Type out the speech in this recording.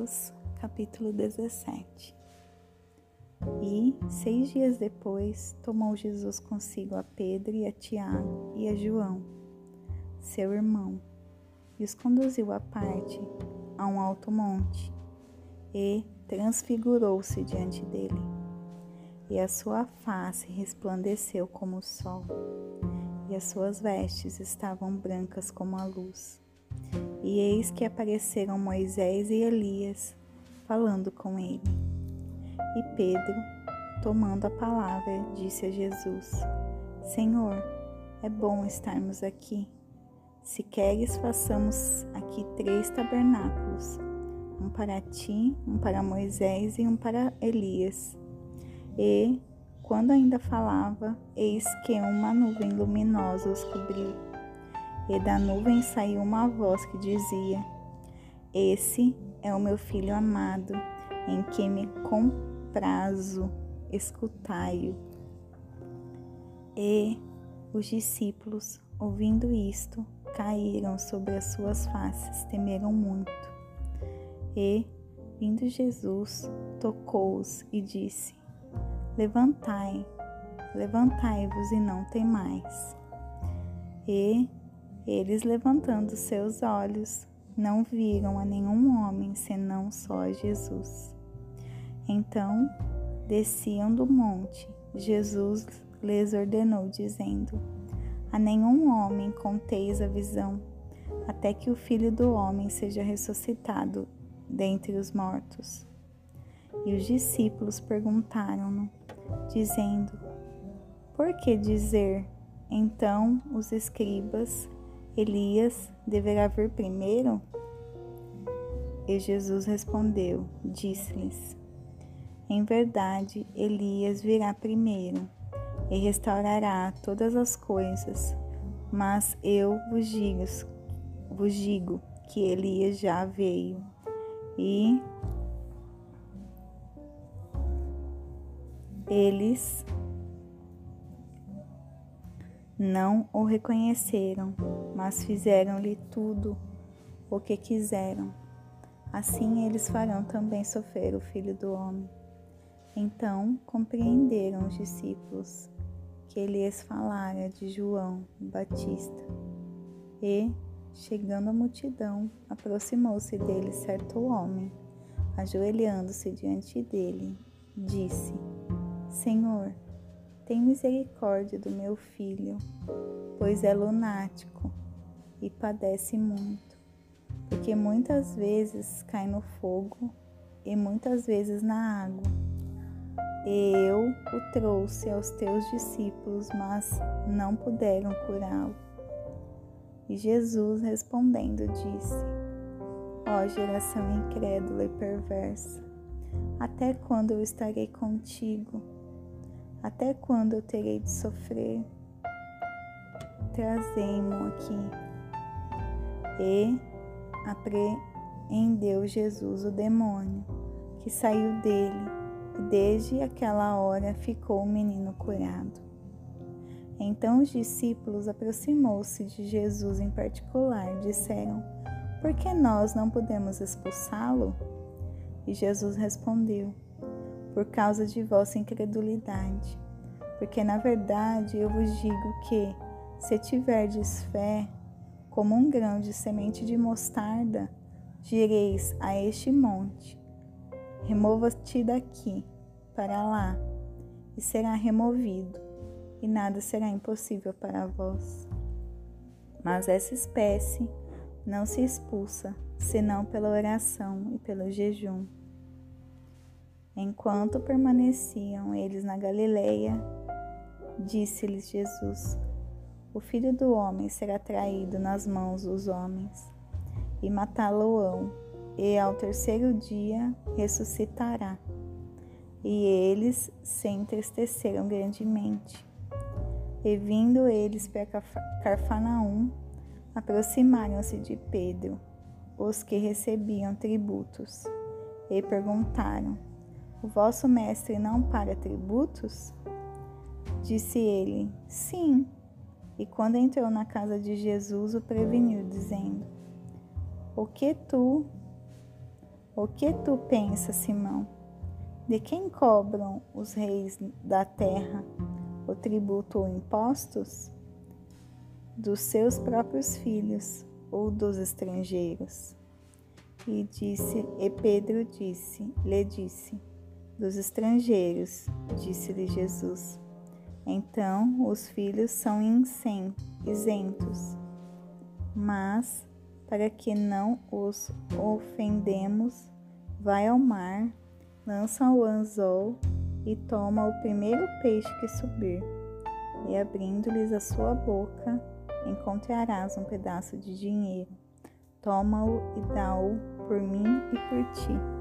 Mateus, capítulo 17. E, seis dias depois, tomou Jesus consigo a Pedro e a Tiago e a João, seu irmão, e os conduziu à parte a um alto monte, e transfigurou-se diante dele. E a sua face resplandeceu como o sol, e as suas vestes estavam brancas como a luz. E eis que apareceram Moisés e Elias falando com ele. E Pedro, tomando a palavra, disse a Jesus: Senhor, é bom estarmos aqui. Se queres, façamos aqui três tabernáculos: um para ti, um para Moisés e um para Elias. E, quando ainda falava, eis que uma nuvem luminosa os cobriu e da nuvem saiu uma voz que dizia: Esse é o meu filho amado, em quem me comprazo, escutai-o. E os discípulos, ouvindo isto, caíram sobre as suas faces, temeram muito. E, vindo Jesus, tocou-os e disse: Levantai, levantai-vos e não temais. E, eles, levantando seus olhos, não viram a nenhum homem senão só a Jesus. Então desciam do monte. Jesus lhes ordenou, dizendo: A nenhum homem conteis a visão, até que o filho do homem seja ressuscitado dentre os mortos. E os discípulos perguntaram-no, dizendo: Por que dizer então os escribas Elias deverá vir primeiro? E Jesus respondeu, disse-lhes: Em verdade, Elias virá primeiro e restaurará todas as coisas. Mas eu vos digo, vos digo que Elias já veio e eles não o reconheceram, mas fizeram-lhe tudo o que quiseram. Assim eles farão também sofrer o filho do homem. Então compreenderam os discípulos que lhes falara de João Batista. E, chegando a multidão, aproximou-se dele certo homem, ajoelhando-se diante dele, disse: Senhor, tem misericórdia do meu filho, pois é lunático e padece muito, porque muitas vezes cai no fogo e muitas vezes na água. E eu o trouxe aos teus discípulos, mas não puderam curá-lo. E Jesus respondendo disse: Ó geração incrédula e perversa, até quando eu estarei contigo? Até quando eu terei de sofrer? Trazei-mo aqui. E apreendeu Jesus o demônio, que saiu dele, e desde aquela hora ficou o menino curado. Então os discípulos aproximou-se de Jesus em particular, disseram: Por que nós não podemos expulsá-lo? E Jesus respondeu: por causa de vossa incredulidade. Porque na verdade eu vos digo que, se tiverdes fé, como um grão de semente de mostarda, direis a este monte: remova-te daqui para lá, e será removido, e nada será impossível para vós. Mas essa espécie não se expulsa, senão pela oração e pelo jejum. Enquanto permaneciam eles na Galileia, disse-lhes Jesus: O filho do homem será traído nas mãos dos homens, e matá-lo-ão, e ao terceiro dia ressuscitará. E eles se entristeceram grandemente. E vindo eles para Carfanaum, aproximaram-se de Pedro, os que recebiam tributos, e perguntaram: o vosso mestre não paga tributos? Disse ele: Sim. E quando entrou na casa de Jesus, o preveniu, dizendo: O que tu, O que tu pensas, Simão? De quem cobram os reis da terra o tributo ou impostos? Dos seus próprios filhos ou dos estrangeiros? E disse, e Pedro disse, lhe disse, dos estrangeiros, disse-lhe Jesus. Então os filhos são isentos, mas para que não os ofendemos, vai ao mar, lança o anzol e toma o primeiro peixe que subir, e abrindo-lhes a sua boca, encontrarás um pedaço de dinheiro. Toma-o e dá-o por mim e por ti.